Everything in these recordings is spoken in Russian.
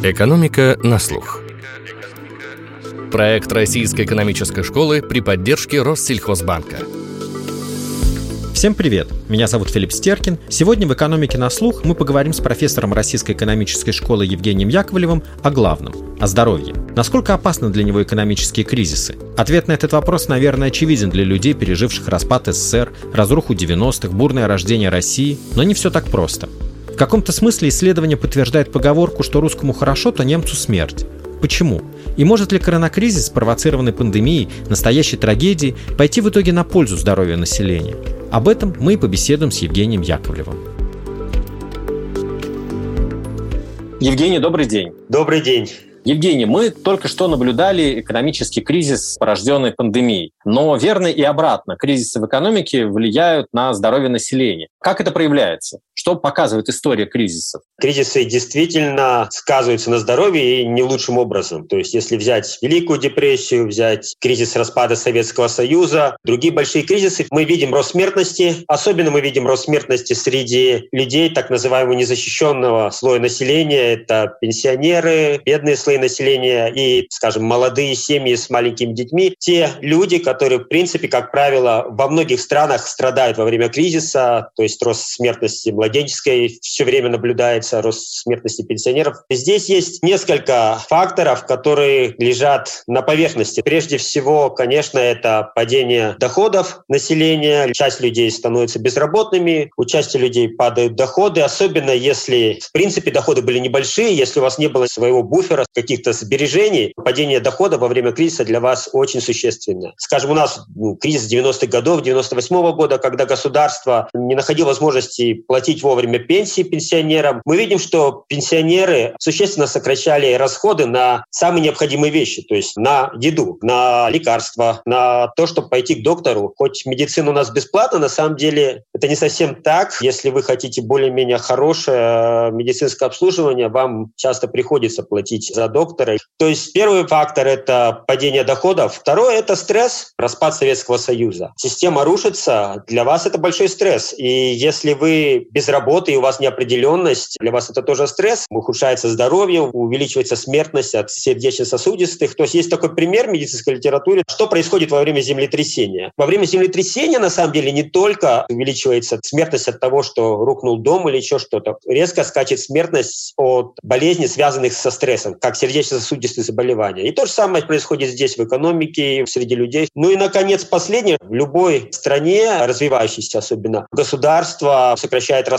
Экономика на слух. Проект Российской экономической школы при поддержке Россельхозбанка. Всем привет! Меня зовут Филипп Стеркин. Сегодня в «Экономике на слух» мы поговорим с профессором Российской экономической школы Евгением Яковлевым о главном – о здоровье. Насколько опасны для него экономические кризисы? Ответ на этот вопрос, наверное, очевиден для людей, переживших распад СССР, разруху 90-х, бурное рождение России, но не все так просто. В каком-то смысле исследование подтверждает поговорку, что русскому хорошо, то немцу смерть. Почему? И может ли коронакризис, спровоцированный пандемией, настоящей трагедией, пойти в итоге на пользу здоровью населения? Об этом мы и побеседуем с Евгением Яковлевым. Евгений, добрый день. Добрый день. Евгений, мы только что наблюдали экономический кризис, порожденный пандемией. Но верно и обратно. Кризисы в экономике влияют на здоровье населения. Как это проявляется? Что показывает история кризисов? Кризисы действительно сказываются на здоровье и не лучшим образом. То есть если взять Великую депрессию, взять кризис распада Советского Союза, другие большие кризисы, мы видим рост смертности. Особенно мы видим рост смертности среди людей так называемого незащищенного слоя населения. Это пенсионеры, бедные слои населения и, скажем, молодые семьи с маленькими детьми. Те люди, которые, в принципе, как правило, во многих странах страдают во время кризиса, то есть рост смертности младенцев младенческой все время наблюдается рост смертности пенсионеров. Здесь есть несколько факторов, которые лежат на поверхности. Прежде всего, конечно, это падение доходов населения. Часть людей становится безработными, у части людей падают доходы, особенно если, в принципе, доходы были небольшие, если у вас не было своего буфера, каких-то сбережений, падение дохода во время кризиса для вас очень существенно. Скажем, у нас ну, кризис 90-х годов, 98 -го года, когда государство не находило возможности платить платить вовремя пенсии пенсионерам. Мы видим, что пенсионеры существенно сокращали расходы на самые необходимые вещи, то есть на еду, на лекарства, на то, чтобы пойти к доктору. Хоть медицина у нас бесплатна, на самом деле это не совсем так. Если вы хотите более-менее хорошее медицинское обслуживание, вам часто приходится платить за доктора. То есть первый фактор – это падение доходов. Второй – это стресс, распад Советского Союза. Система рушится, для вас это большой стресс. И если вы без работы, и у вас неопределенность, для вас это тоже стресс, ухудшается здоровье, увеличивается смертность от сердечно-сосудистых. То есть есть такой пример в медицинской литературе, что происходит во время землетрясения. Во время землетрясения, на самом деле, не только увеличивается смертность от того, что рухнул дом или еще что-то, резко скачет смертность от болезней, связанных со стрессом, как сердечно-сосудистые заболевания. И то же самое происходит здесь в экономике, среди людей. Ну и, наконец, последнее. В любой стране, развивающейся особенно, государство сокращает расходы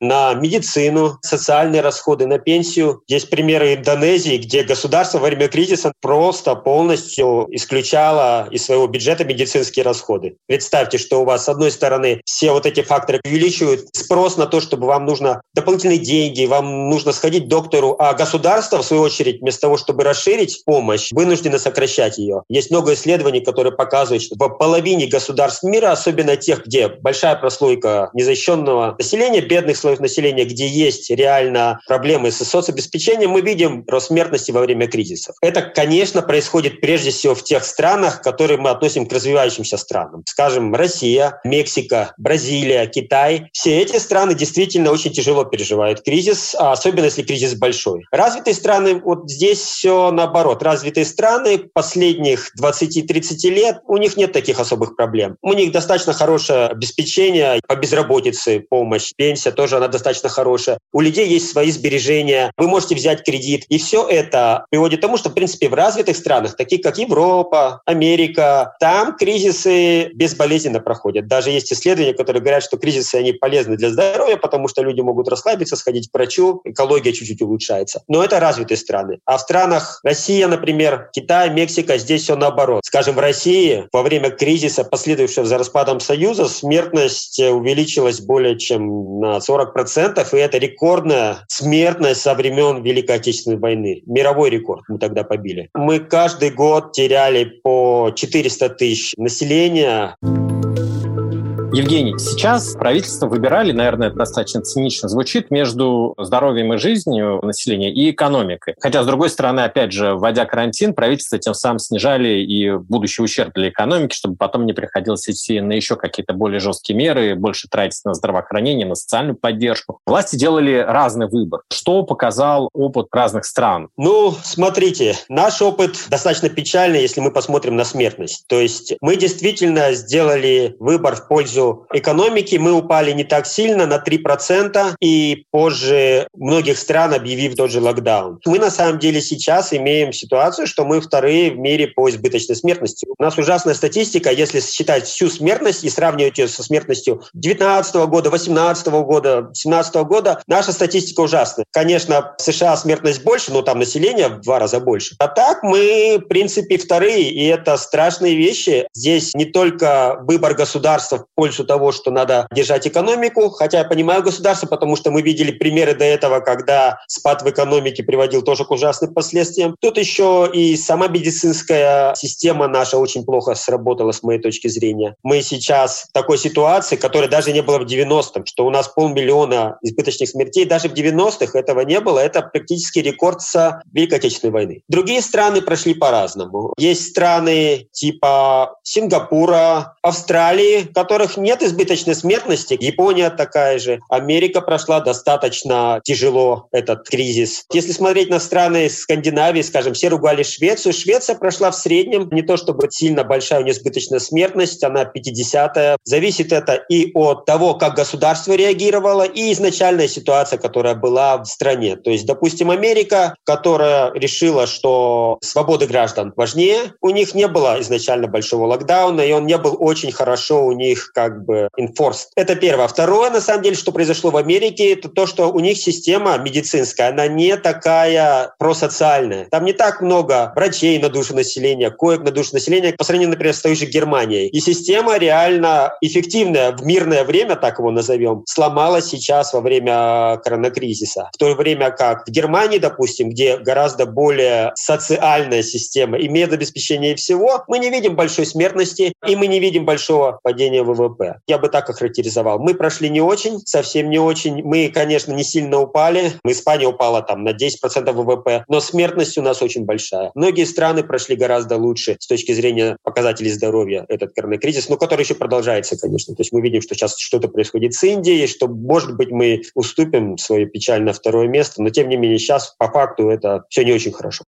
на медицину, социальные расходы, на пенсию. Есть примеры Индонезии, где государство во время кризиса просто полностью исключало из своего бюджета медицинские расходы. Представьте, что у вас, с одной стороны, все вот эти факторы увеличивают спрос на то, чтобы вам нужно дополнительные деньги, вам нужно сходить к доктору, а государство, в свою очередь, вместо того, чтобы расширить помощь, вынуждено сокращать ее. Есть много исследований, которые показывают, что в половине государств мира, особенно тех, где большая прослойка незащищенного населения, населения, бедных слоев населения, где есть реально проблемы с соцобеспечением, мы видим рост смертности во время кризисов. Это, конечно, происходит прежде всего в тех странах, которые мы относим к развивающимся странам. Скажем, Россия, Мексика, Бразилия, Китай. Все эти страны действительно очень тяжело переживают кризис, а особенно если кризис большой. Развитые страны, вот здесь все наоборот. Развитые страны последних 20-30 лет, у них нет таких особых проблем. У них достаточно хорошее обеспечение по безработице, помощь, пенсия тоже она достаточно хорошая. У людей есть свои сбережения, вы можете взять кредит. И все это приводит к тому, что, в принципе, в развитых странах, таких как Европа, Америка, там кризисы безболезненно проходят. Даже есть исследования, которые говорят, что кризисы, они полезны для здоровья, потому что люди могут расслабиться, сходить к врачу, экология чуть-чуть улучшается. Но это развитые страны. А в странах Россия, например, Китай, Мексика, здесь все наоборот. Скажем, в России во время кризиса, последовавшего за распадом Союза, смертность увеличилась более чем на 40%, и это рекордная смертность со времен Великой Отечественной войны. Мировой рекорд мы тогда побили. Мы каждый год теряли по 400 тысяч населения. Евгений, сейчас правительство выбирали, наверное, это достаточно цинично звучит, между здоровьем и жизнью населения и экономикой. Хотя, с другой стороны, опять же, вводя карантин, правительство тем самым снижали и будущий ущерб для экономики, чтобы потом не приходилось идти на еще какие-то более жесткие меры, больше тратить на здравоохранение, на социальную поддержку. Власти делали разный выбор. Что показал опыт разных стран? Ну, смотрите, наш опыт достаточно печальный, если мы посмотрим на смертность. То есть мы действительно сделали выбор в пользу экономики. Мы упали не так сильно, на 3%, и позже многих стран объявив тот же локдаун. Мы на самом деле сейчас имеем ситуацию, что мы вторые в мире по избыточной смертности. У нас ужасная статистика, если считать всю смертность и сравнивать ее со смертностью 2019 года, 2018 года, 2017 года, наша статистика ужасная. Конечно, в США смертность больше, но там население в два раза больше. А так мы, в принципе, вторые, и это страшные вещи. Здесь не только выбор государства в пользу того, что надо держать экономику, хотя я понимаю государство, потому что мы видели примеры до этого, когда спад в экономике приводил тоже к ужасным последствиям. Тут еще и сама медицинская система наша очень плохо сработала, с моей точки зрения. Мы сейчас в такой ситуации, которой даже не было в 90-м, что у нас полмиллиона избыточных смертей, даже в 90-х этого не было. Это практически рекорд с Великой Отечественной войны. Другие страны прошли по-разному. Есть страны типа Сингапура, Австралии, которые нет избыточной смертности. Япония такая же. Америка прошла достаточно тяжело этот кризис. Если смотреть на страны Скандинавии, скажем, все ругали Швецию. Швеция прошла в среднем, не то чтобы сильно большая у нее избыточная смертность, она 50-я. Зависит это и от того, как государство реагировало, и изначальная ситуация, которая была в стране. То есть, допустим, Америка, которая решила, что свободы граждан важнее, у них не было изначально большого локдауна, и он не был очень хорошо у них как бы enforced. Это первое. Второе, на самом деле, что произошло в Америке, это то, что у них система медицинская, она не такая просоциальная. Там не так много врачей на душу населения, коек на душу населения, по сравнению, например, с той же Германией. И система реально эффективная в мирное время, так его назовем, сломалась сейчас во время коронакризиса. В то время как в Германии, допустим, где гораздо более социальная система и медобеспечение всего, мы не видим большой смертности и мы не видим большого падения ВВП. ВВП. Я бы так охарактеризовал. Мы прошли не очень, совсем не очень. Мы, конечно, не сильно упали. Испания упала там на 10% ВВП, но смертность у нас очень большая. Многие страны прошли гораздо лучше с точки зрения показателей здоровья этот коронакризис, но который еще продолжается, конечно. То есть мы видим, что сейчас что-то происходит с Индией, что, может быть, мы уступим свое печальное второе место, но, тем не менее, сейчас по факту это все не очень хорошо.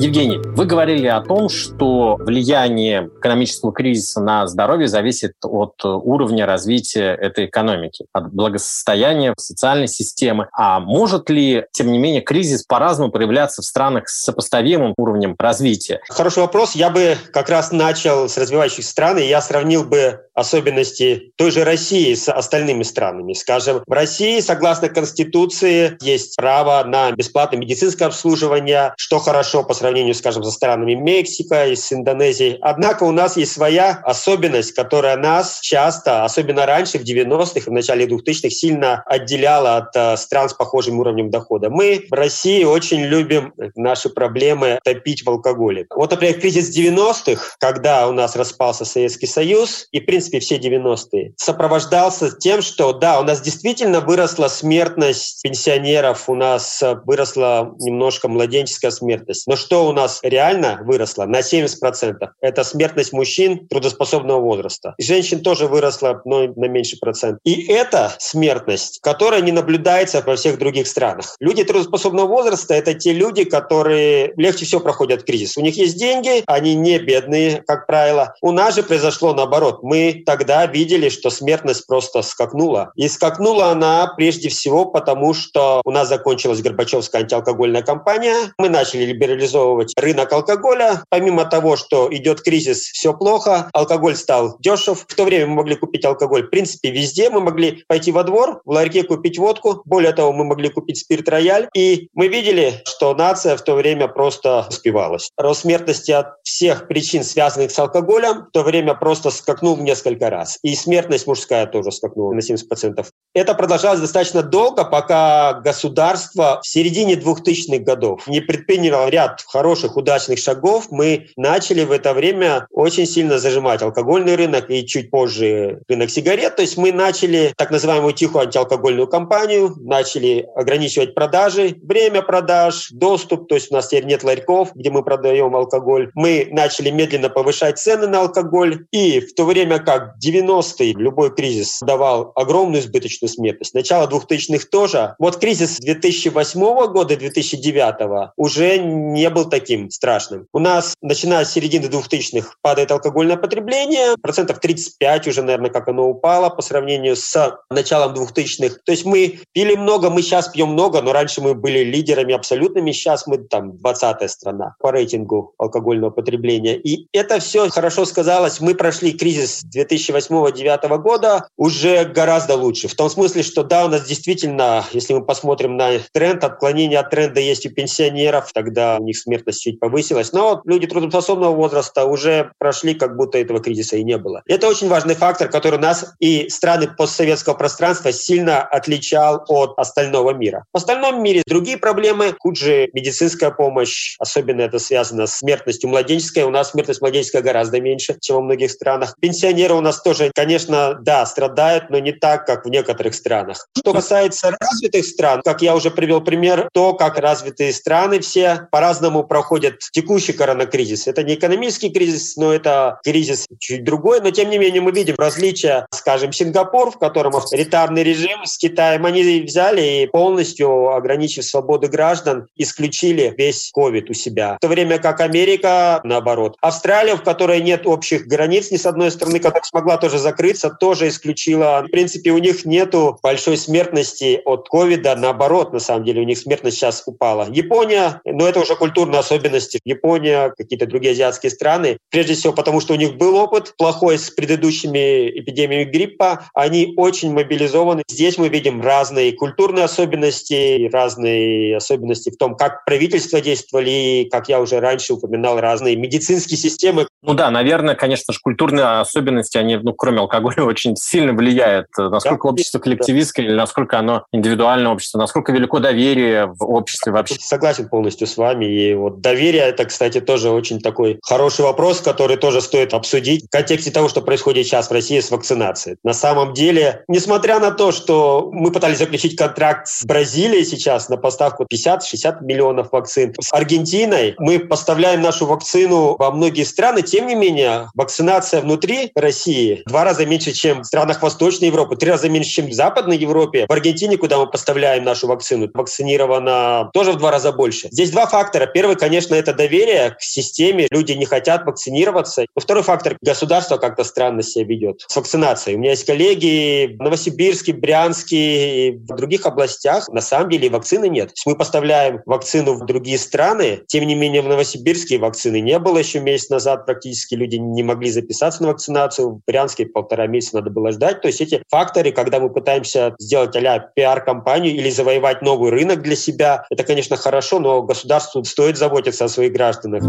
Евгений, вы говорили о том, что влияние экономического кризиса на здоровье зависит от уровня развития этой экономики, от благосостояния социальной системы. А может ли, тем не менее, кризис по-разному проявляться в странах с сопоставимым уровнем развития? Хороший вопрос. Я бы как раз начал с развивающихся стран, и я сравнил бы особенности той же России с остальными странами. Скажем, в России, согласно Конституции, есть право на бесплатное медицинское обслуживание, что хорошо по сравнению, скажем, со странами Мексика и с Индонезией. Однако у нас есть своя особенность, которая нас часто, особенно раньше, в 90-х и в начале 2000-х, сильно отделяла от э, стран с похожим уровнем дохода. Мы в России очень любим наши проблемы топить в алкоголе. Вот, например, кризис 90-х, когда у нас распался Советский Союз, и, в принципе, принципе, все 90-е, сопровождался тем, что, да, у нас действительно выросла смертность пенсионеров, у нас выросла немножко младенческая смертность. Но что у нас реально выросло? На 70%. Это смертность мужчин трудоспособного возраста. И женщин тоже выросла, но на меньше процент. И это смертность, которая не наблюдается во всех других странах. Люди трудоспособного возраста – это те люди, которые легче всего проходят кризис. У них есть деньги, они не бедные, как правило. У нас же произошло наоборот. Мы тогда видели, что смертность просто скакнула. И скакнула она прежде всего потому, что у нас закончилась Горбачевская антиалкогольная кампания. Мы начали либерализовывать рынок алкоголя. Помимо того, что идет кризис, все плохо, алкоголь стал дешев. В то время мы могли купить алкоголь в принципе везде. Мы могли пойти во двор, в ларьке купить водку. Более того, мы могли купить спирт-рояль. И мы видели, что нация в то время просто успевалась. Рост смертности от всех причин, связанных с алкоголем, в то время просто скакнул в несколько несколько раз. И смертность мужская тоже скакнула на 70%. Это продолжалось достаточно долго, пока государство в середине 2000-х годов не предприняло ряд хороших, удачных шагов. Мы начали в это время очень сильно зажимать алкогольный рынок и чуть позже рынок сигарет. То есть мы начали так называемую тихую антиалкогольную кампанию, начали ограничивать продажи, время продаж, доступ. То есть у нас теперь нет ларьков, где мы продаем алкоголь. Мы начали медленно повышать цены на алкоголь. И в то время как 90-е любой кризис давал огромную избыточную смертность, начало 2000-х тоже, вот кризис 2008 года, 2009 уже не был таким страшным. У нас, начиная с середины 2000-х, падает алкогольное потребление, процентов 35 уже, наверное, как оно упало по сравнению с началом 2000-х. То есть мы пили много, мы сейчас пьем много, но раньше мы были лидерами абсолютными, сейчас мы там 20-я страна по рейтингу алкогольного потребления. И это все хорошо сказалось. Мы прошли кризис 2008-2009 года уже гораздо лучше. В том смысле, что да, у нас действительно, если мы посмотрим на тренд, отклонение от тренда есть у пенсионеров, тогда у них смертность чуть повысилась. Но люди трудоспособного возраста уже прошли, как будто этого кризиса и не было. Это очень важный фактор, который нас и страны постсоветского пространства сильно отличал от остального мира. В остальном мире другие проблемы, хуже медицинская помощь, особенно это связано с смертностью младенческой. У нас смертность младенческая гораздо меньше, чем во многих странах. Пенсионеры у нас тоже, конечно, да, страдают, но не так, как в некоторых странах. Что касается развитых стран, как я уже привел пример, то, как развитые страны все по-разному проходят текущий коронакризис. Это не экономический кризис, но это кризис чуть другой, но тем не менее мы видим различия, скажем, Сингапур, в котором авторитарный режим с Китаем, они взяли и полностью, ограничив свободы граждан, исключили весь COVID у себя. В то время как Америка, наоборот. Австралия, в которой нет общих границ ни с одной стороны, которая смогла тоже закрыться, тоже исключила. В принципе, у них нету большой смертности от ковида, наоборот, на самом деле, у них смертность сейчас упала. Япония, но это уже культурные особенности. Япония, какие-то другие азиатские страны, прежде всего потому, что у них был опыт плохой с предыдущими эпидемиями гриппа, они очень мобилизованы. Здесь мы видим разные культурные особенности, разные особенности в том, как правительства действовали, и, как я уже раньше упоминал, разные медицинские системы. Ну да, наверное, конечно же, культурные особенности, они, ну, кроме алкоголя, очень сильно влияют. Насколько да, общество коллективистское или насколько оно индивидуальное общество, насколько велико доверие в обществе вообще. Согласен полностью с вами. И вот доверие, это, кстати, тоже очень такой хороший вопрос, который тоже стоит обсудить в контексте того, что происходит сейчас в России с вакцинацией. На самом деле, несмотря на то, что мы пытались заключить контракт с Бразилией сейчас на поставку 50-60 миллионов вакцин, с Аргентиной мы поставляем нашу вакцину во многие страны, тем не менее, вакцинация внутри России два раза меньше, чем в странах Восточной Европы, три раза меньше, чем в Западной Европе. В Аргентине, куда мы поставляем нашу вакцину, вакцинировано тоже в два раза больше. Здесь два фактора. Первый, конечно, это доверие к системе. Люди не хотят вакцинироваться. И второй фактор – государство как-то странно себя ведет с вакцинацией. У меня есть коллеги в Новосибирске, Брянске и в других областях. На самом деле вакцины нет. То есть мы поставляем вакцину в другие страны. Тем не менее, в Новосибирске вакцины не было еще месяц назад. Практически люди не могли записаться на вакцинацию. В Брянске полтора месяца надо было ждать. То есть эти факторы, когда мы пытаемся сделать а пиар-компанию или завоевать новый рынок для себя, это, конечно, хорошо, но государству стоит заботиться о своих гражданах.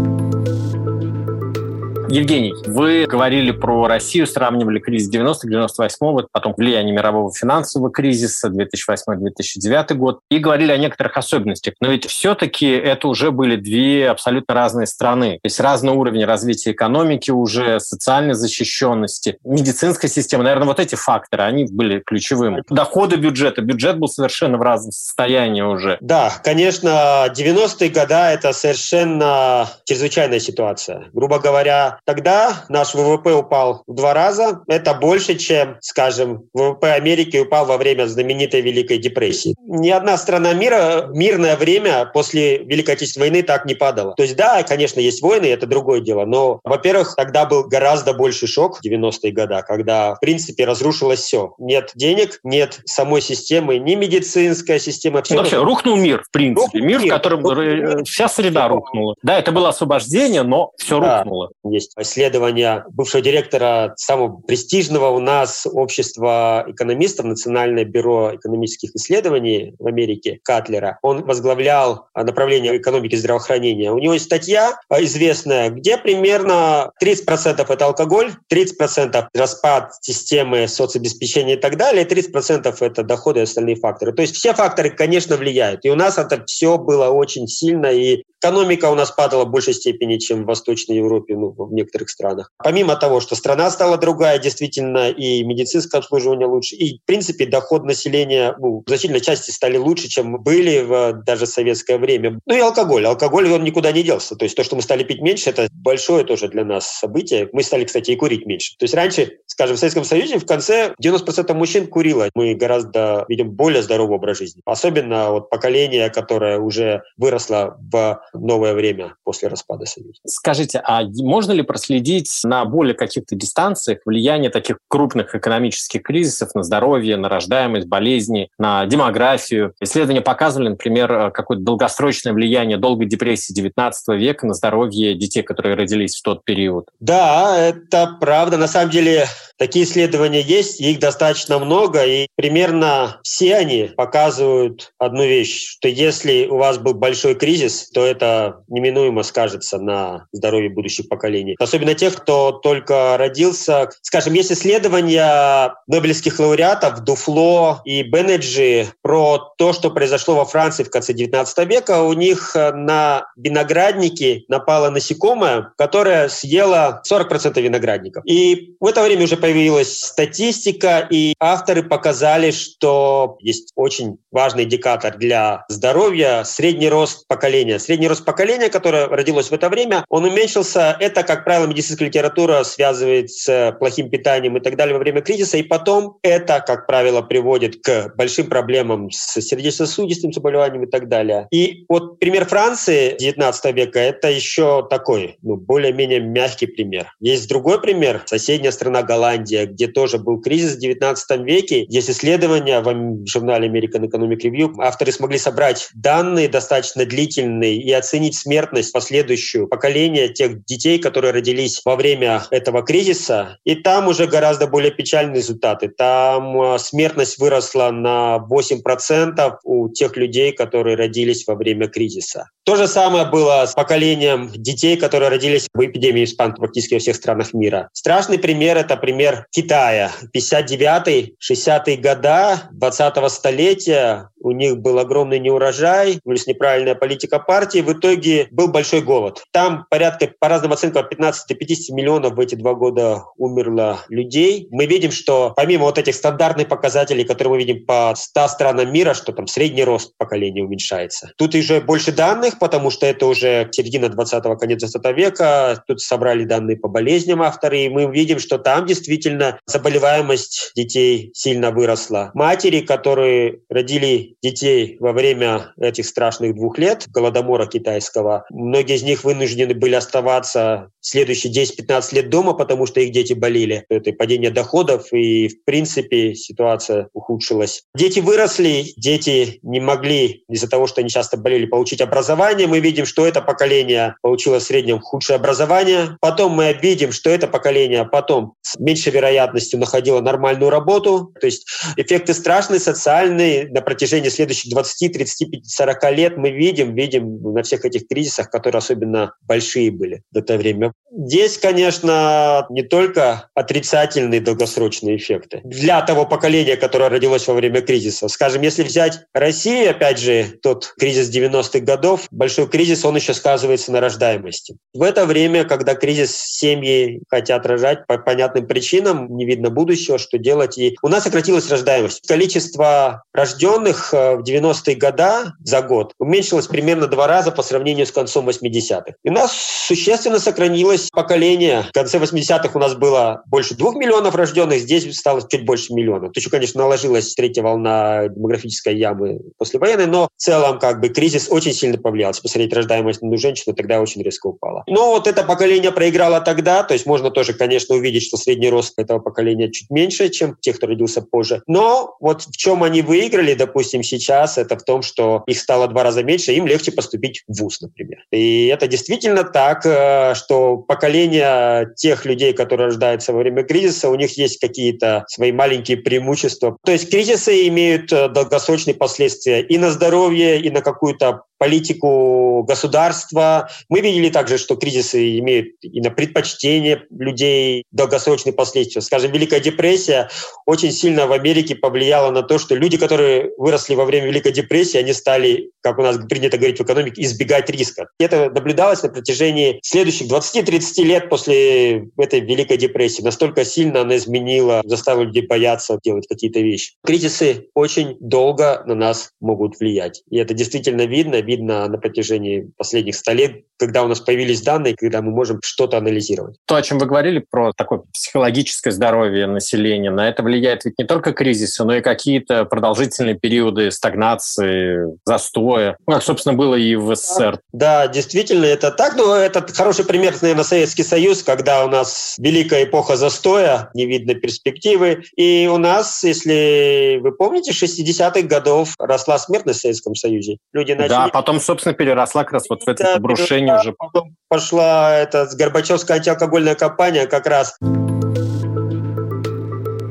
Евгений, вы говорили про Россию, сравнивали кризис 90-98, потом влияние мирового финансового кризиса 2008-2009 год, и говорили о некоторых особенностях. Но ведь все-таки это уже были две абсолютно разные страны. То есть разный уровень развития экономики уже, социальной защищенности, медицинской системы. Наверное, вот эти факторы, они были ключевыми. Доходы бюджета. Бюджет был совершенно в разном состоянии уже. Да, конечно, 90-е годы – это совершенно чрезвычайная ситуация. Грубо говоря, Тогда наш ВВП упал в два раза. Это больше, чем, скажем, ВВП Америки упал во время знаменитой Великой депрессии. Ни одна страна мира в мирное время после Великой Отечественной войны так не падала. То есть да, конечно, есть войны, это другое дело, но, во-первых, тогда был гораздо больше шок в 90-е годы, когда, в принципе, разрушилось все. Нет денег, нет самой системы, ни медицинская система. Все вообще, рухнул мир, в принципе. Рухнул мир, в котором рухнул. вся среда рухнула. Да, это было освобождение, но все да, рухнуло. Есть есть исследования бывшего директора самого престижного у нас общества экономистов, Национальное бюро экономических исследований в Америке, Катлера. Он возглавлял направление экономики здравоохранения. У него есть статья известная, где примерно 30% это алкоголь, 30% распад системы соцобеспечения и так далее, 30% это доходы и остальные факторы. То есть все факторы, конечно, влияют. И у нас это все было очень сильно, и экономика у нас падала в большей степени, чем в Восточной Европе, ну, в некоторых странах. Помимо того, что страна стала другая, действительно, и медицинское обслуживание лучше, и, в принципе, доход населения ну, в значительной части стали лучше, чем были в даже советское время. Ну и алкоголь. Алкоголь, он никуда не делся. То есть то, что мы стали пить меньше, это большое тоже для нас событие. Мы стали, кстати, и курить меньше. То есть раньше, скажем, в Советском Союзе в конце 90% мужчин курило. Мы гораздо видим более здоровый образ жизни. Особенно вот поколение, которое уже выросло в новое время после распада Союза. Скажите, а можно ли проследить на более каких-то дистанциях влияние таких крупных экономических кризисов на здоровье, на рождаемость, болезни, на демографию? Исследования показывали, например, какое-то долгосрочное влияние долгой депрессии XIX века на здоровье детей, которые родились в тот период. Да, это правда. На самом деле такие исследования есть, их достаточно много, и примерно все они показывают одну вещь, что если у вас был большой кризис, то это неминуемо скажется на здоровье будущих поколений. Особенно тех, кто только родился. Скажем, есть исследования нобелевских лауреатов Дуфло и Бенеджи про то, что произошло во Франции в конце 19 века. У них на виноградники напало насекомое, которое съело 40% виноградников. И в это время уже появилась статистика, и авторы показали, что есть очень важный индикатор для здоровья – средний рост поколения. Средний рост поколения, которое родилось в это время, он уменьшился. Это, как правило, медицинская литература связывает с плохим питанием и так далее во время кризиса. И потом это, как правило, приводит к большим проблемам с сердечно-сосудистым заболеванием и так далее. И вот пример Франции 19 века – это еще такой, ну, более-менее мягкий пример. Есть другой пример, соседняя страна Голландия, где тоже был кризис в 19 веке. Есть исследования в журнале American Economic Review. Авторы смогли собрать данные достаточно длительные и оценить смертность последующую поколения тех детей, которые родились во время этого кризиса. И там уже гораздо более печальные результаты. Там а, смертность выросла на 8% у тех людей, которые родились во время кризиса. То же самое было с поколением детей, которые родились в эпидемии испанки практически во всех странах мира. Страшный пример – это пример Китая. 59-60-е года 20-го столетия у них был огромный неурожай, плюс неправильная политика партии. В итоге был большой голод. Там порядка, по разным оценкам, от 15 до 50 миллионов в эти два года умерло людей. Мы видим, что помимо вот этих стандартных показателей, которые мы видим по 100 странам мира, что там средний рост поколения уменьшается. Тут уже больше данных, потому что это уже середина 20-го, конец 20 века. Тут собрали данные по болезням авторы, и мы видим, что там действительно заболеваемость детей сильно выросла. Матери, которые родили детей во время этих страшных двух лет голодомора китайского. Многие из них вынуждены были оставаться следующие 10-15 лет дома, потому что их дети болели. Это падение доходов, и, в принципе, ситуация ухудшилась. Дети выросли, дети не могли из-за того, что они часто болели, получить образование. Мы видим, что это поколение получило в среднем худшее образование. Потом мы видим, что это поколение потом с меньшей вероятностью находило нормальную работу. То есть эффекты страшные, социальные на протяжении протяжении следующих 20, 35, 40 лет мы видим, видим на всех этих кризисах, которые особенно большие были в это время. Здесь, конечно, не только отрицательные долгосрочные эффекты. Для того поколения, которое родилось во время кризиса. Скажем, если взять Россию, опять же, тот кризис 90-х годов, большой кризис, он еще сказывается на рождаемости. В это время, когда кризис семьи хотят рожать по понятным причинам, не видно будущего, что делать. И у нас сократилась рождаемость. Количество рожденных Э, в 90-е годы за год уменьшилось примерно два раза по сравнению с концом 80-х. И у нас существенно сохранилось поколение. В конце 80-х у нас было больше двух миллионов рожденных, здесь стало чуть больше миллиона. То еще, конечно, наложилась третья волна демографической ямы послевоенной, но в целом как бы кризис очень сильно повлиял. Если посмотреть рождаемость на женщину, тогда очень резко упала. Но вот это поколение проиграло тогда, то есть можно тоже, конечно, увидеть, что средний рост этого поколения чуть меньше, чем тех, кто родился позже. Но вот в чем они выиграли, допустим, видим сейчас, это в том, что их стало два раза меньше, им легче поступить в ВУЗ, например. И это действительно так, э, что поколение тех людей, которые рождаются во время кризиса, у них есть какие-то свои маленькие преимущества. То есть кризисы имеют э, долгосрочные последствия и на здоровье, и на какую-то политику государства. Мы видели также, что кризисы имеют и на предпочтение людей долгосрочные последствия. Скажем, Великая депрессия очень сильно в Америке повлияла на то, что люди, которые выросли во время Великой депрессии, они стали, как у нас принято говорить в экономике, избегать риска. Это наблюдалось на протяжении следующих 20-30 лет после этой Великой депрессии. Настолько сильно она изменила, заставила людей бояться делать какие-то вещи. Кризисы очень долго на нас могут влиять. И это действительно видно видно на протяжении последних 100 лет, когда у нас появились данные, когда мы можем что-то анализировать. То, о чем вы говорили, про такое психологическое здоровье населения, на это влияет ведь не только кризисы, но и какие-то продолжительные периоды стагнации, застоя, ну, как, собственно, было и в СССР. Да, действительно, это так. Но это хороший пример, наверное, Советский Союз, когда у нас великая эпоха застоя, не видно перспективы. И у нас, если вы помните, 60-х годов росла смертность в Советском Союзе. Люди начали... Да, потом, собственно, переросла как раз вот в это обрушение уже. Потом пошла эта Горбачевская антиалкогольная кампания как раз.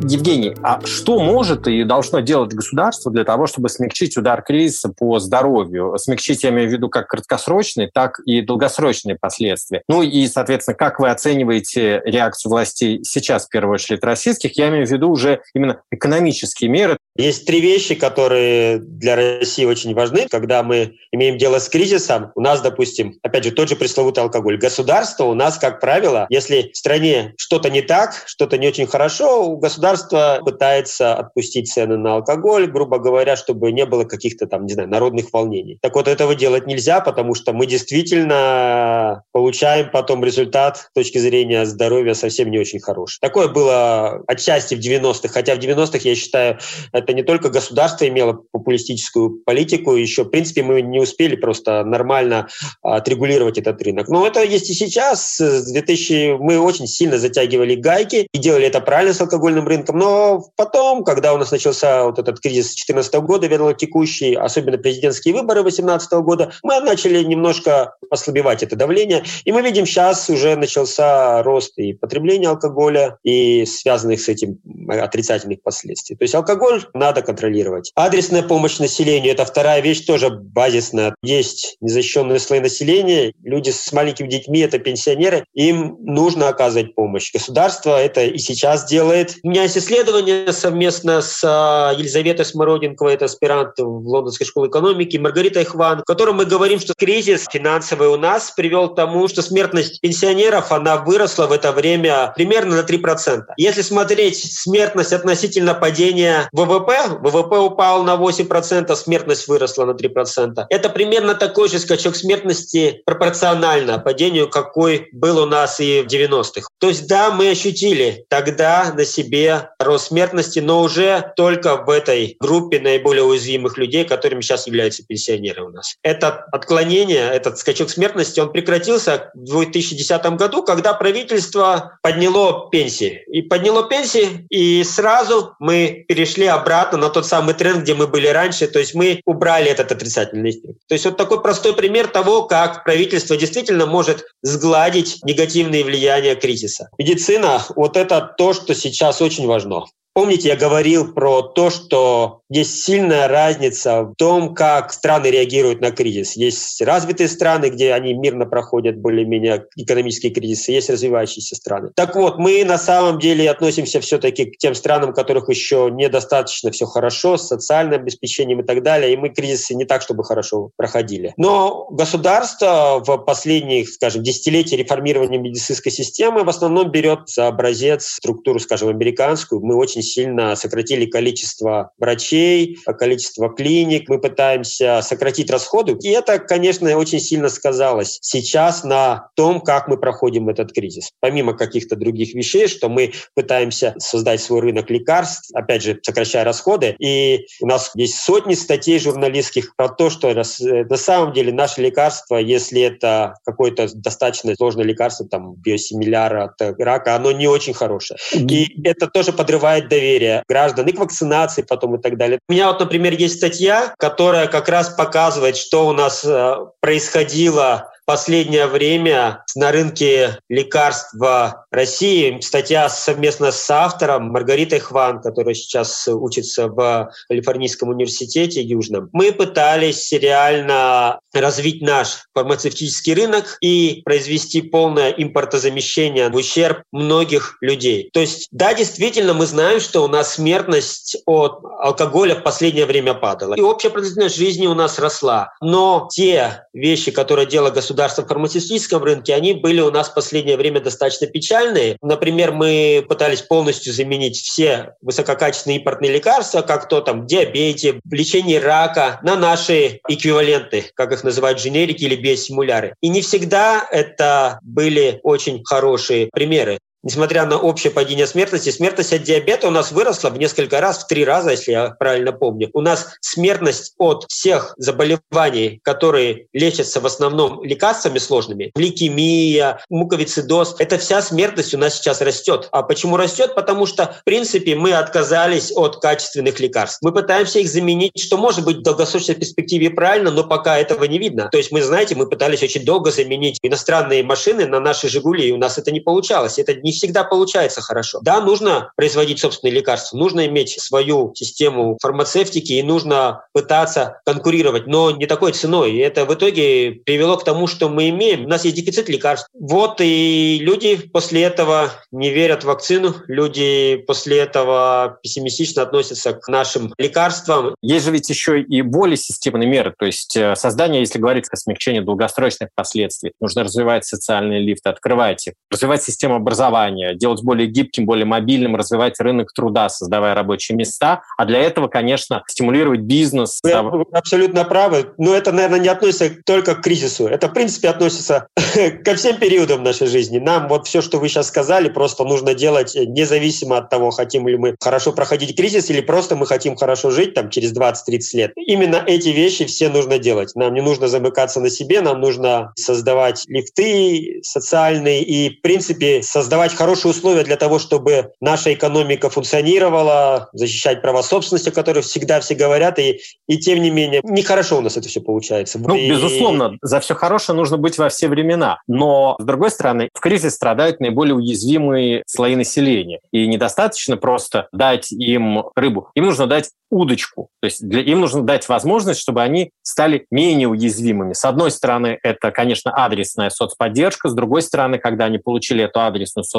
Евгений, а что может и должно делать государство для того, чтобы смягчить удар кризиса по здоровью? Смягчить, я имею в виду, как краткосрочные, так и долгосрочные последствия. Ну и, соответственно, как вы оцениваете реакцию властей сейчас, в первую очередь, российских? Я имею в виду уже именно экономические меры. Есть три вещи, которые для России очень важны. Когда мы имеем дело с кризисом, у нас, допустим, опять же, тот же пресловутый алкоголь. Государство у нас, как правило, если в стране что-то не так, что-то не очень хорошо, у государства государство пытается отпустить цены на алкоголь, грубо говоря, чтобы не было каких-то там, не знаю, народных волнений. Так вот, этого делать нельзя, потому что мы действительно получаем потом результат с точки зрения здоровья совсем не очень хороший. Такое было отчасти в 90-х, хотя в 90-х, я считаю, это не только государство имело популистическую политику, еще, в принципе, мы не успели просто нормально отрегулировать этот рынок. Но это есть и сейчас. С 2000 мы очень сильно затягивали гайки и делали это правильно с алкогольным рынком, рынком. Но потом, когда у нас начался вот этот кризис 2014 года, верно, текущий, особенно президентские выборы 2018 года, мы начали немножко ослабевать это давление. И мы видим, сейчас уже начался рост и потребления алкоголя, и связанных с этим отрицательных последствий. То есть алкоголь надо контролировать. Адресная помощь населению – это вторая вещь, тоже базисная. Есть незащищенные слои населения, люди с маленькими детьми – это пенсионеры, им нужно оказывать помощь. Государство это и сейчас делает. У меня есть исследование совместно с а, Елизаветой Смороденковой, это аспирант в Лондонской школе экономики, Маргаритой Хван, в котором мы говорим, что кризис финансовый у нас привел к тому, что смертность пенсионеров, она выросла в это время примерно на 3%. Если смотреть смертность относительно падения ВВП, ВВП упал на 8%, смертность выросла на 3%. Это примерно такой же скачок смертности пропорционально падению, какой был у нас и в 90-х. То есть да, мы ощутили тогда на себе рост смертности, но уже только в этой группе наиболее уязвимых людей, которыми сейчас являются пенсионеры у нас. Это отклонение, этот скачок смертности, он прекратился в 2010 году, когда правительство подняло пенсии. И подняло пенсии, и сразу мы перешли обратно на тот самый тренд, где мы были раньше, то есть мы убрали этот отрицательный эффект. То есть вот такой простой пример того, как правительство действительно может сгладить негативные влияния кризиса. Медицина, вот это то, что сейчас очень важно. Помните, я говорил про то, что есть сильная разница в том, как страны реагируют на кризис. Есть развитые страны, где они мирно проходят более-менее экономические кризисы, есть развивающиеся страны. Так вот, мы на самом деле относимся все-таки к тем странам, у которых еще недостаточно все хорошо, с социальным обеспечением и так далее, и мы кризисы не так, чтобы хорошо проходили. Но государство в последних, скажем, десятилетия реформирования медицинской системы в основном берет за образец структуру, скажем, американскую. Мы очень сильно сократили количество врачей, количество клиник, мы пытаемся сократить расходы. И это, конечно, очень сильно сказалось сейчас на том, как мы проходим этот кризис. Помимо каких-то других вещей, что мы пытаемся создать свой рынок лекарств, опять же, сокращая расходы. И у нас есть сотни статей журналистских про то, что на самом деле наше лекарство, если это какое-то достаточно сложное лекарство, там, биосимиляр от рака, оно не очень хорошее. И это тоже подрывает доверия граждан и к вакцинации потом и так далее. У меня вот, например, есть статья, которая как раз показывает, что у нас э, происходило последнее время на рынке лекарств в России. Статья совместно с автором Маргаритой Хван, которая сейчас учится в Калифорнийском университете Южном. Мы пытались реально развить наш фармацевтический рынок и произвести полное импортозамещение в ущерб многих людей. То есть, да, действительно, мы знаем, что у нас смертность от алкоголя в последнее время падала. И общая продолжительность жизни у нас росла. Но те вещи, которые дело государства, государства в фармацевтическом рынке, они были у нас в последнее время достаточно печальные. Например, мы пытались полностью заменить все высококачественные импортные лекарства, как то там диабете, лечение рака, на наши эквиваленты, как их называют дженерики или биосимуляры. И не всегда это были очень хорошие примеры несмотря на общее падение смертности, смертность от диабета у нас выросла в несколько раз, в три раза, если я правильно помню. У нас смертность от всех заболеваний, которые лечатся в основном лекарствами сложными, лейкемия, муковицидоз, эта вся смертность у нас сейчас растет. А почему растет? Потому что, в принципе, мы отказались от качественных лекарств. Мы пытаемся их заменить, что может быть в долгосрочной перспективе правильно, но пока этого не видно. То есть мы, знаете, мы пытались очень долго заменить иностранные машины на наши «Жигули», и у нас это не получалось. Это не всегда получается хорошо. Да, нужно производить собственные лекарства, нужно иметь свою систему фармацевтики и нужно пытаться конкурировать, но не такой ценой. И это в итоге привело к тому, что мы имеем. У нас есть дефицит лекарств. Вот и люди после этого не верят в вакцину, люди после этого пессимистично относятся к нашим лекарствам. Есть же ведь еще и более системные меры, то есть э, создание, если говорить о смягчении долгосрочных последствий, нужно развивать социальные лифты, открывать их, развивать систему образования, образования, делать более гибким, более мобильным, развивать рынок труда, создавая рабочие места. А для этого, конечно, стимулировать бизнес. Вы абсолютно правы. Но это, наверное, не относится только к кризису. Это, в принципе, относится ко всем периодам нашей жизни. Нам вот все, что вы сейчас сказали, просто нужно делать независимо от того, хотим ли мы хорошо проходить кризис или просто мы хотим хорошо жить там через 20-30 лет. Именно эти вещи все нужно делать. Нам не нужно замыкаться на себе, нам нужно создавать лифты социальные и, в принципе, создавать хорошие условия для того, чтобы наша экономика функционировала, защищать права собственности, о которых всегда все говорят, и, и тем не менее, нехорошо у нас это все получается. Ну, и... безусловно, за все хорошее нужно быть во все времена. Но, с другой стороны, в кризис страдают наиболее уязвимые слои населения. И недостаточно просто дать им рыбу. Им нужно дать удочку. То есть для, им нужно дать возможность, чтобы они стали менее уязвимыми. С одной стороны, это, конечно, адресная соцподдержка. С другой стороны, когда они получили эту адресную соцподдержку,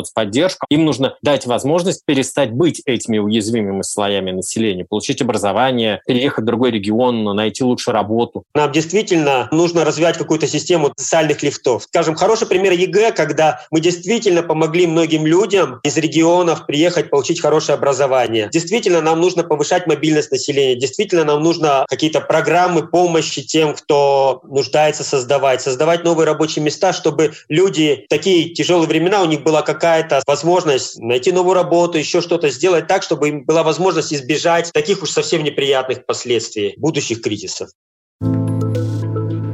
им нужно дать возможность перестать быть этими уязвимыми слоями населения, получить образование, переехать в другой регион, найти лучше работу. Нам действительно нужно развивать какую-то систему социальных лифтов. Скажем, хороший пример ЕГЭ, когда мы действительно помогли многим людям из регионов приехать, получить хорошее образование. Действительно, нам нужно повышать мобильность населения. Действительно, нам нужно какие-то программы помощи тем, кто нуждается создавать, создавать новые рабочие места, чтобы люди в такие тяжелые времена, у них была какая-то возможность найти новую работу, еще что-то сделать так, чтобы им была возможность избежать таких уж совсем неприятных последствий будущих кризисов.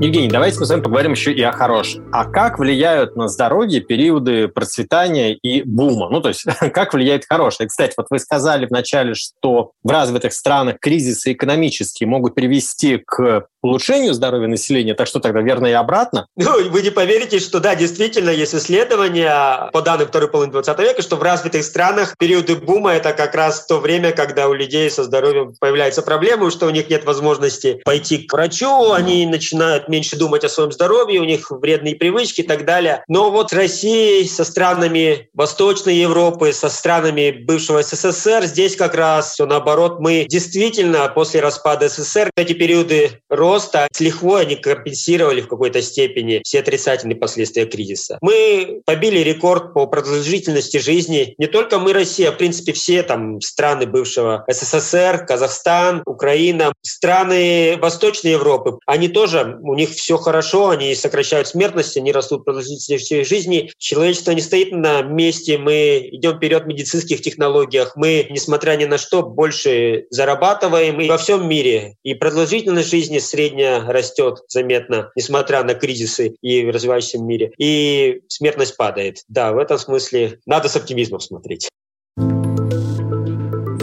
Евгений, давайте мы с вами поговорим еще и о хорошем. А как влияют на здоровье периоды процветания и бума? Ну, то есть, как влияет хорошее? Кстати, вот вы сказали вначале, что в развитых странах кризисы экономические могут привести к улучшению здоровья населения, так что тогда верно и обратно? Ну, вы не поверите, что да, действительно, есть исследования по данным второй половины 20 века, что в развитых странах периоды бума – это как раз то время, когда у людей со здоровьем появляются проблемы, что у них нет возможности пойти к врачу, они начинают меньше думать о своем здоровье, у них вредные привычки и так далее. Но вот с Россией, со странами Восточной Европы, со странами бывшего СССР, здесь как раз все наоборот. Мы действительно после распада СССР эти периоды роста роста с лихвой они компенсировали в какой-то степени все отрицательные последствия кризиса. Мы побили рекорд по продолжительности жизни. Не только мы, Россия, а в принципе все там страны бывшего СССР, Казахстан, Украина, страны Восточной Европы. Они тоже, у них все хорошо, они сокращают смертность, они растут продолжительности жизни. Человечество не стоит на месте, мы идем вперед в медицинских технологиях, мы, несмотря ни на что, больше зарабатываем и во всем мире. И продолжительность жизни средняя средняя растет заметно, несмотря на кризисы и в развивающемся мире. И смертность падает. Да, в этом смысле надо с оптимизмом смотреть.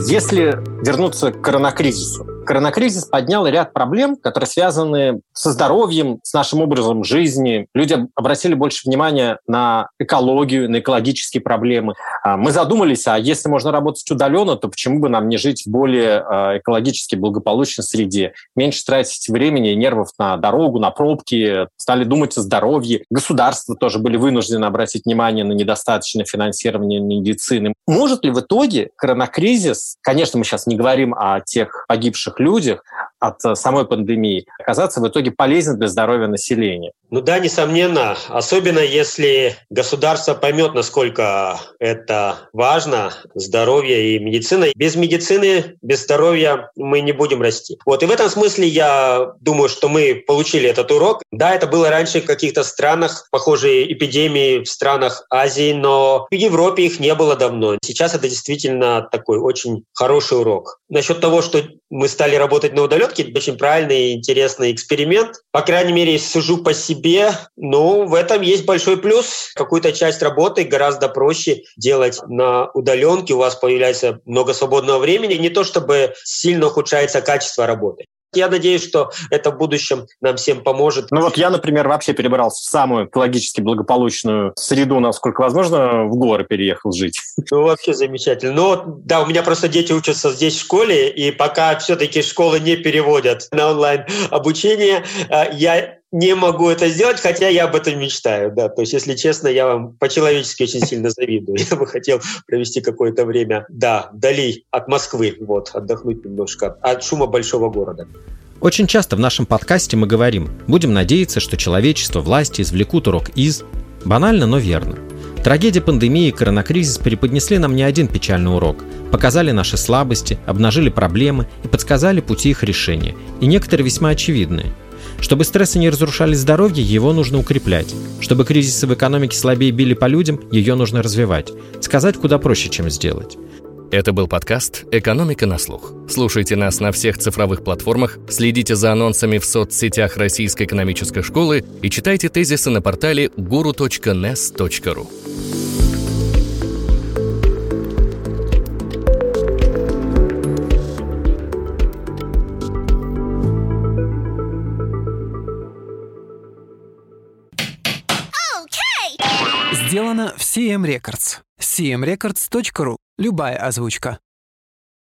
Если вернуться к коронакризису, Коронакризис поднял ряд проблем, которые связаны со здоровьем, с нашим образом жизни. Люди обратили больше внимания на экологию, на экологические проблемы. А, мы задумались, а если можно работать удаленно, то почему бы нам не жить в более а, экологически благополучной среде, меньше тратить времени и нервов на дорогу, на пробки, стали думать о здоровье. Государства тоже были вынуждены обратить внимание на недостаточное финансирование медицины. Может ли в итоге коронакризис, конечно, мы сейчас не говорим о тех погибших погибших людях от э, самой пандемии оказаться в итоге полезен для здоровья населения. Ну да, несомненно. Особенно если государство поймет, насколько это важно, здоровье и медицина. Без медицины, без здоровья мы не будем расти. Вот и в этом смысле я думаю, что мы получили этот урок. Да, это было раньше в каких-то странах, похожие эпидемии в странах Азии, но в Европе их не было давно. Сейчас это действительно такой очень хороший урок. Насчет того, что мы стали работать на удаленке. Это очень правильный и интересный эксперимент. По крайней мере, сужу по себе. Ну, в этом есть большой плюс. Какую-то часть работы гораздо проще делать на удаленке. У вас появляется много свободного времени. Не то чтобы сильно ухудшается качество работы. Я надеюсь, что это в будущем нам всем поможет. Ну вот я, например, вообще перебрался в самую экологически благополучную среду, насколько возможно, в горы переехал жить. Ну, вообще замечательно. Ну, да, у меня просто дети учатся здесь в школе, и пока все-таки школы не переводят на онлайн обучение, а, я не могу это сделать, хотя я об этом мечтаю, да. То есть, если честно, я вам по-человечески очень сильно завидую. Я бы хотел провести какое-то время, да, вдали от Москвы, вот, отдохнуть немножко от шума большого города. Очень часто в нашем подкасте мы говорим, будем надеяться, что человечество, власти извлекут урок из... Банально, но верно. Трагедия пандемии и коронакризис преподнесли нам не один печальный урок, показали наши слабости, обнажили проблемы и подсказали пути их решения, и некоторые весьма очевидные – чтобы стрессы не разрушали здоровье, его нужно укреплять. Чтобы кризисы в экономике слабее били по людям, ее нужно развивать. Сказать куда проще, чем сделать. Это был подкаст «Экономика на слух». Слушайте нас на всех цифровых платформах, следите за анонсами в соцсетях Российской экономической школы и читайте тезисы на портале guru.nes.ru. в CM Records. cmrecords.ru. Любая озвучка.